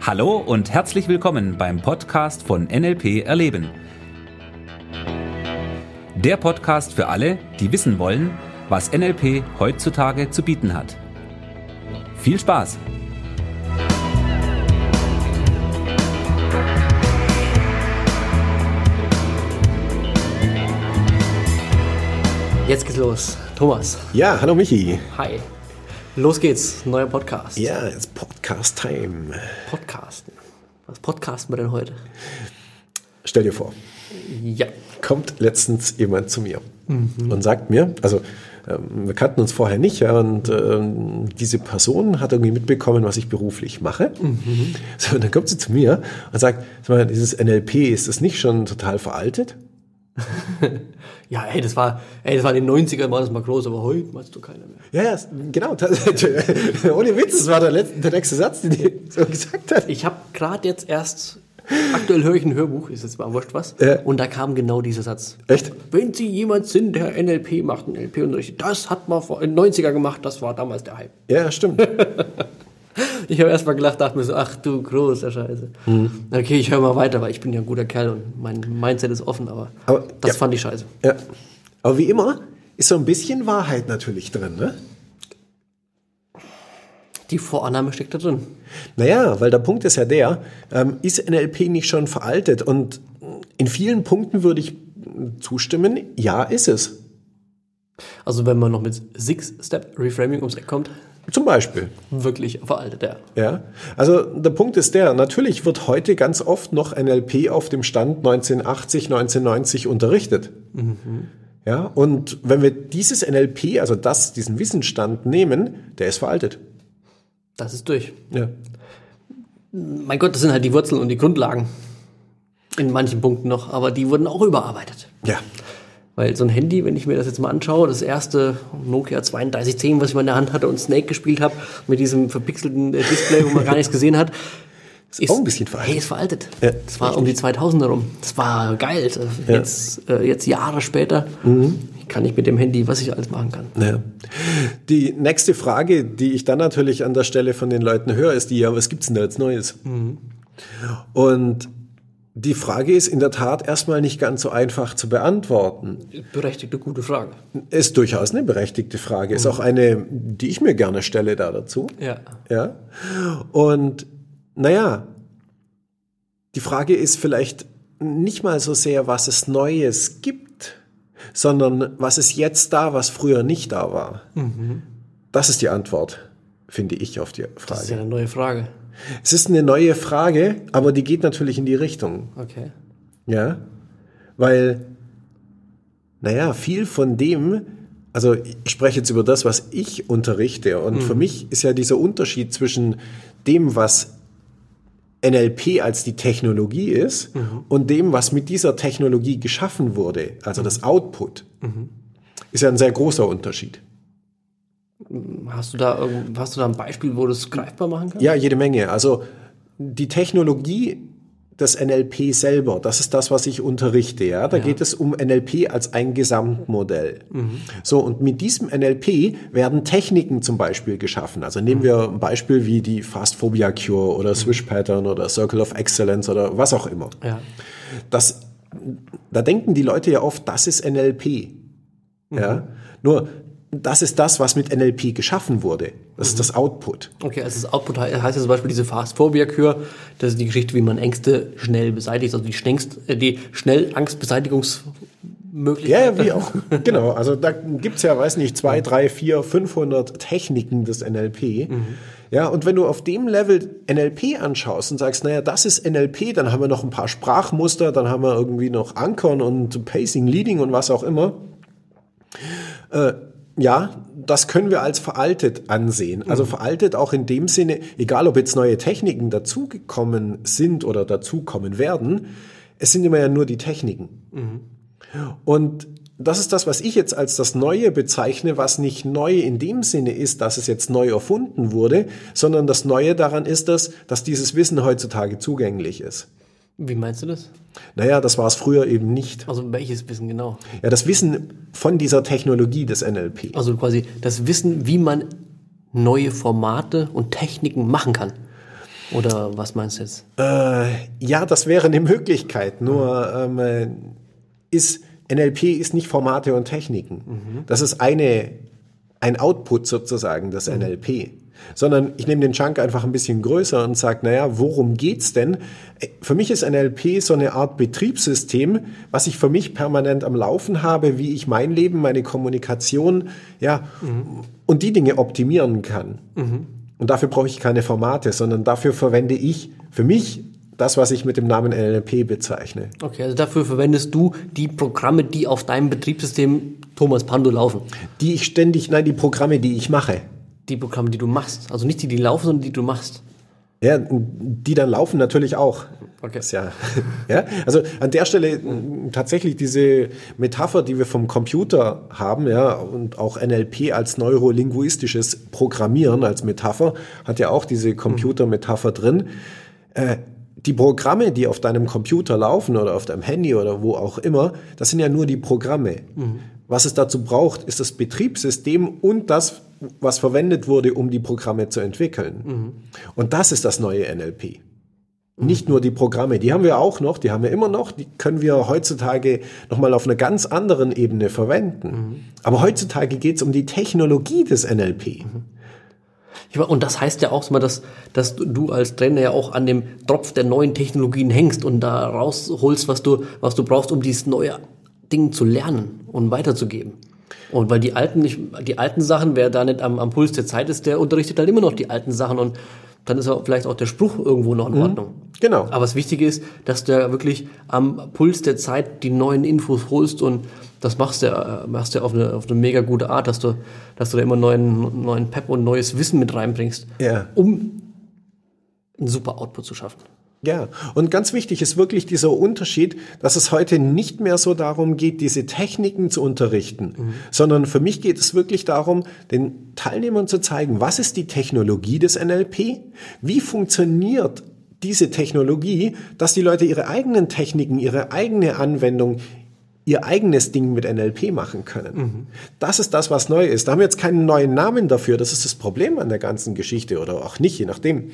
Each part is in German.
Hallo und herzlich willkommen beim Podcast von NLP Erleben. Der Podcast für alle, die wissen wollen, was NLP heutzutage zu bieten hat. Viel Spaß! Jetzt geht's los. Thomas. Ja, hallo Michi. Hi. Los geht's. Neuer Podcast. Ja, it's Podcast Time. Podcasten. Was podcasten wir denn heute? Stell dir vor, Ja. kommt letztens jemand zu mir und sagt mir, also ähm, wir kannten uns vorher nicht, ja, und ähm, diese Person hat irgendwie mitbekommen, was ich beruflich mache. So, und dann kommt sie zu mir und sagt, sag mal, dieses NLP, ist das nicht schon total veraltet? Ja, ey, das war, ey, das war in den 90ern war das mal groß, aber heute meinst du keiner mehr. Ja, ja, es- genau. Ohne Witz, das war der, letzte, der nächste Satz, den die so gesagt hat. Ich habe gerade jetzt erst, aktuell höre ich ein Hörbuch, ist jetzt mal wurscht was, Ja. und da kam genau dieser Satz. Echt? Wenn Sie jemand sind, der NLP macht, NLP-Unterricht, das hat man vor in den 90er gemacht, das war damals der Hype. Ja, stimmt. Ich habe erst mal gelacht, dachte mir so, ach du großer Scheiße. Mhm. Okay, ich höre mal weiter, weil ich bin ja ein guter Kerl und mein Mindset ist offen, aber, Aber, das ja. fand ich scheiße. Ja. Aber wie immer ist so ein bisschen Wahrheit natürlich drin, ne? Die Vorannahme steckt da drin. Naja, weil der Punkt ist ja der, ähm, ist NLP nicht schon veraltet? Und in vielen Punkten würde ich zustimmen, ja, ist es. Also wenn man noch mit Six-Step-Reframing ums Eck kommt, Zum Beispiel. wirklich veraltet, ja. Ja, also der Punkt ist der, natürlich wird heute ganz oft noch NLP auf dem Stand 1980, 1990 unterrichtet. Ja, und wenn wir dieses NLP, also das, diesen Wissensstand nehmen, der ist veraltet. Das ist durch. Ja. Mein Gott, das sind halt die Wurzeln und die Grundlagen. In manchen Punkten noch, aber die wurden auch überarbeitet. Ja. Weil so ein Handy, wenn ich mir das jetzt mal anschaue, das erste Nokia 3210, was ich mal in der Hand hatte und Snake gespielt habe, mit diesem verpixelten äh, Display, wo man gar nichts gesehen hat, ist, auch ein bisschen veraltet. Hey, ist veraltet. Ja, das war um die 2000er rum. Das war geil. Jetzt, äh, jetzt Jahre später Mhm. kann ich mit dem Handy, was ich alles machen kann. Ja. Die nächste Frage, die ich dann natürlich an der Stelle von den Leuten höre, ist die, ja, was gibt's denn da jetzt Neues? Und die Frage ist in der Tat erstmal nicht ganz so einfach zu beantworten. Berechtigte, gute Frage. Ist durchaus eine berechtigte Frage. Ist auch eine, die ich mir gerne stelle da dazu. Ja. Ja. Und naja, die Frage ist vielleicht nicht mal so sehr, was es Neues gibt, sondern was ist jetzt da, was früher nicht da war. Das ist die Antwort, finde ich, auf die Das ist ja Frage. eine neue Frage. Es ist eine neue Frage, aber die geht natürlich in die Richtung. Okay. Ja, weil, naja, viel von dem, also ich spreche jetzt über das, was ich unterrichte und für mich ist ja dieser Unterschied zwischen dem, was NLP als die Technologie ist und dem, was mit dieser Technologie geschaffen wurde, also das Output, ist ja ein sehr großer Unterschied. Hast du da hast du da ein Beispiel, wo du es greifbar machen kannst? Ja, jede Menge. Also die Technologie des NLP selber, das ist das, was ich unterrichte. Ja, da geht es um NLP als ein Gesamtmodell. So und mit diesem NLP werden Techniken zum Beispiel geschaffen. Also nehmen wir ein Beispiel wie die Fast Phobia Cure oder Swish Pattern oder Circle of Excellence oder was auch immer. Ja. Das, da denken die Leute ja oft, das ist NLP. Ja, nur das ist das, was mit NLP geschaffen wurde. Das ist das Output. Okay, also das Output he- heißt ja zum Beispiel diese Fast Phobia Cure. Das ist die Geschichte, wie man Ängste schnell beseitigt, also die, schnellst, äh, die schnell Angstbeseitigungsmöglichkeit. Ja, wie auch. genau. Also da gibt's ja, weiß nicht, zwei, drei, vier, 500 Techniken des NLP. Ja, und wenn du auf dem Level NLP anschaust und sagst, naja, das ist NLP, dann haben wir noch ein paar Sprachmuster, dann haben wir irgendwie noch Ankern und Pacing, Leading und was auch immer. Äh, ja, das können wir als veraltet ansehen. Also veraltet auch in dem Sinne, egal ob jetzt neue Techniken dazugekommen sind oder dazukommen werden, es sind immer ja nur die Techniken. Und das ist das, was ich jetzt als das Neue bezeichne, was nicht neu in dem Sinne ist, dass es jetzt neu erfunden wurde, sondern das Neue daran ist, dass, dass dieses Wissen heutzutage zugänglich ist. Wie meinst du das? Naja, das war es früher eben nicht. Also welches Wissen genau? Ja, das Wissen von dieser Technologie des NLP. Also quasi das Wissen, wie man neue Formate und Techniken machen kann. Oder was meinst du jetzt? Äh, ja, das wäre eine Möglichkeit. Nur ähm, äh, ist NLP ist nicht Formate und Techniken. Mhm. Das ist eine ein Output sozusagen des mhm. NLP. Sondern ich nehme den Chunk einfach ein bisschen größer und sage, naja, worum geht's denn? Für mich ist NLP so eine Art Betriebssystem, was ich für mich permanent am Laufen habe, wie ich mein Leben, meine Kommunikation, ja, mhm. und die Dinge optimieren kann. Mhm. Und dafür brauche ich keine Formate, sondern dafür verwende ich für mich das, was ich mit dem Namen NLP bezeichne. Okay, also dafür verwendest du die Programme, die auf deinem Betriebssystem Thomas Pando laufen? Die ich ständig, nein, die Programme, die ich mache. Die Programme, die du machst. Also nicht die, die laufen, sondern die du machst. Ja, die dann laufen natürlich auch. Okay. ja, ja, also an der Stelle tatsächlich diese Metapher, die wir vom Computer haben, ja, und auch NLP als neurolinguistisches Programmieren als Metapher, hat ja auch diese Computermetapher drin. Äh, die Programme, die auf deinem Computer laufen oder auf deinem Handy oder wo auch immer, das sind ja nur die Programme. Mhm. Was es dazu braucht, ist das Betriebssystem und das, was verwendet wurde, um die Programme zu entwickeln. Mhm. Und das ist das neue NLP. Nicht nur die Programme, die haben wir auch noch, die haben wir immer noch, die können wir heutzutage nochmal auf einer ganz anderen Ebene verwenden. Mhm. Aber heutzutage geht es um die Technologie des NLP. Und das heißt ja auch mal, dass, dass du als Trainer ja auch an dem Tropf der neuen Technologien hängst und da rausholst, was du, was du brauchst, um dieses neue Ding zu lernen und weiterzugeben. Und weil die alten, die alten Sachen, wer da nicht am, am Puls der Zeit ist, der unterrichtet halt immer noch die alten Sachen und dann ist auch vielleicht auch der Spruch irgendwo noch in mhm. Ordnung. Genau. Aber das Wichtige ist, dass du ja wirklich am Puls der Zeit die neuen Infos holst und das machst du ja, machst du ja auf eine, auf eine mega gute Art, dass du, dass du da immer neuen, neuen Pep und neues Wissen mit reinbringst, ja. um einen super Output zu schaffen. Ja, und ganz wichtig ist wirklich dieser Unterschied, dass es heute nicht mehr so darum geht, diese Techniken zu unterrichten, mhm. sondern für mich geht es wirklich darum, den Teilnehmern zu zeigen, was ist die Technologie des NLP, wie funktioniert diese Technologie, dass die Leute ihre eigenen Techniken, ihre eigene Anwendung, ihr eigenes Ding mit NLP machen können. Mhm. Das ist das, was neu ist. Da haben wir jetzt keinen neuen Namen dafür. Das ist das Problem an der ganzen Geschichte oder auch nicht, je nachdem.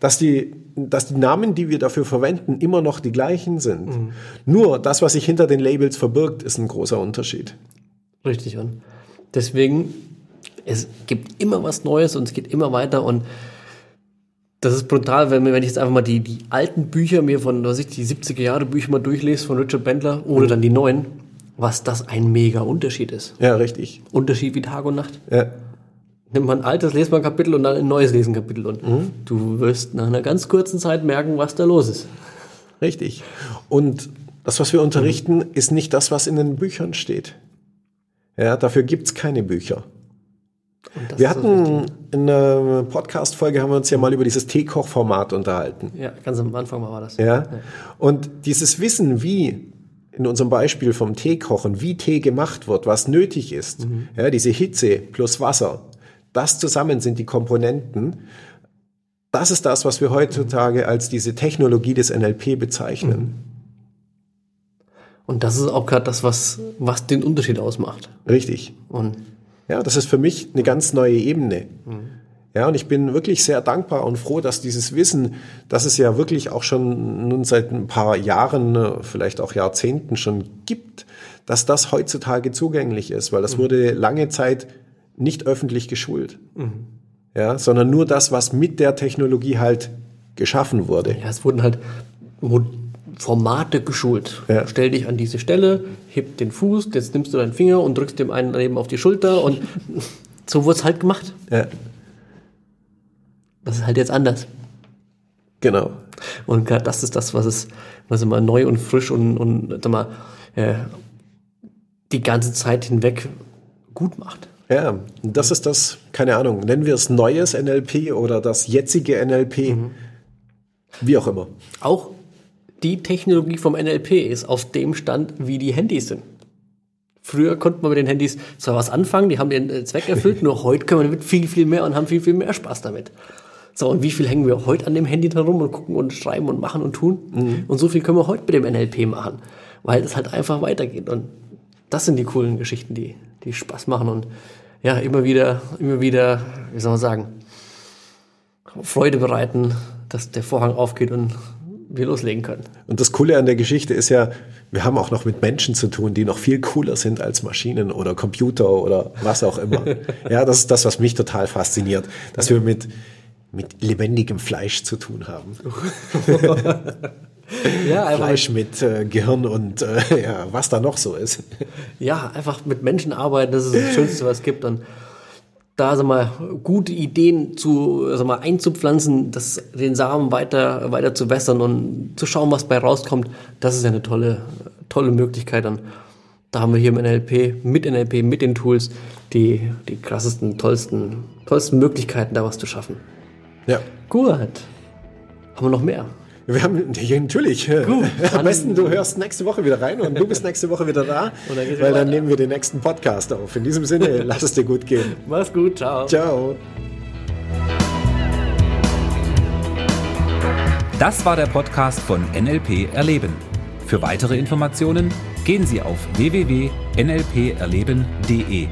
Dass die, dass die Namen, die wir dafür verwenden, immer noch die gleichen sind. Mhm. Nur das, was sich hinter den Labels verbirgt, ist ein großer Unterschied. Richtig. Und deswegen, es gibt immer was Neues und es geht immer weiter und das ist brutal, wenn, wenn ich jetzt einfach mal die, die alten Bücher mir von, was ich, die 70er Jahre Bücher mal durchlese von Richard Bendler oder mhm. dann die neuen, was das ein mega Unterschied ist. Ja, richtig. Unterschied wie Tag und Nacht. Ja. Nimmt man ein altes, lest man ein Kapitel und dann ein neues lesen Kapitel und mhm. du wirst nach einer ganz kurzen Zeit merken, was da los ist. Richtig. Und das, was wir unterrichten, mhm. ist nicht das, was in den Büchern steht. Ja, dafür gibt's keine Bücher. Wir hatten in einer Podcast-Folge haben wir uns ja mal über dieses Teekoch-Format unterhalten. Ja, ganz am Anfang war das. Ja? ja. Und dieses Wissen, wie in unserem Beispiel vom Teekochen, wie Tee gemacht wird, was nötig ist, mhm. ja, diese Hitze plus Wasser, das zusammen sind die Komponenten. Das ist das, was wir heutzutage als diese Technologie des NLP bezeichnen. Mhm. Und das ist auch gerade das, was, was den Unterschied ausmacht. Richtig. Und ja, das ist für mich eine ganz neue Ebene. Mhm. Ja, und ich bin wirklich sehr dankbar und froh, dass dieses Wissen, das es ja wirklich auch schon nun seit ein paar Jahren, vielleicht auch Jahrzehnten schon gibt, dass das heutzutage zugänglich ist, weil das mhm. wurde lange Zeit nicht öffentlich geschult. Mhm. Ja, sondern nur das, was mit der Technologie halt geschaffen wurde. Ja, es wurden halt Formate geschult. Ja. Stell dich an diese Stelle, heb den Fuß, jetzt nimmst du deinen Finger und drückst dem einen eben auf die Schulter und so wurde es halt gemacht. Ja. Das ist halt jetzt anders. Genau. Und das ist das, was es, was immer neu und frisch und, und sag mal, äh, die ganze Zeit hinweg gut macht. Ja, das ist das, keine Ahnung, nennen wir es neues NLP oder das jetzige NLP, mhm. wie auch immer. Auch die Technologie vom NLP ist auf dem Stand, wie die Handys sind. Früher konnte man mit den Handys zwar was anfangen, die haben ihren äh, Zweck erfüllt, nur heute können wir damit viel, viel mehr und haben viel, viel mehr Spaß damit. So, und wie viel hängen wir heute an dem Handy herum und gucken und schreiben und machen und tun? Mhm. Und so viel können wir heute mit dem NLP machen, weil es halt einfach weitergeht. Und das sind die coolen Geschichten, die, die Spaß machen. Und ja, immer wieder, immer wieder, wie soll man sagen, Freude bereiten, dass der Vorhang aufgeht und wir loslegen können. Und das Coole an der Geschichte ist ja, wir haben auch noch mit Menschen zu tun, die noch viel cooler sind als Maschinen oder Computer oder was auch immer. ja, das ist das, was mich total fasziniert, dass wir mit, mit lebendigem Fleisch zu tun haben. ja, Fleisch mit äh, Gehirn und äh, ja, was da noch so ist. Ja, einfach mit Menschen arbeiten, das ist das Schönste, was es gibt. Und da sag mal, gute Ideen zu, sag mal, einzupflanzen, das, den Samen weiter, weiter zu wässern und zu schauen, was bei rauskommt, das ist eine tolle, tolle Möglichkeit. Und da haben wir hier im NLP, mit NLP, mit den Tools, die, die krassesten, tollsten, tollsten Möglichkeiten, da was zu schaffen. Ja. Gut. Haben wir noch mehr? Wir haben, ja, natürlich. Gut, Am besten, du hörst nächste Woche wieder rein und du bist nächste Woche wieder da, dann weil dann nehmen wir den nächsten Podcast auf. In diesem Sinne, lass es dir gut gehen. Mach's gut, ciao. Ciao. Das war der Podcast von NLP Erleben. Für weitere Informationen gehen Sie auf www.nlperleben.de.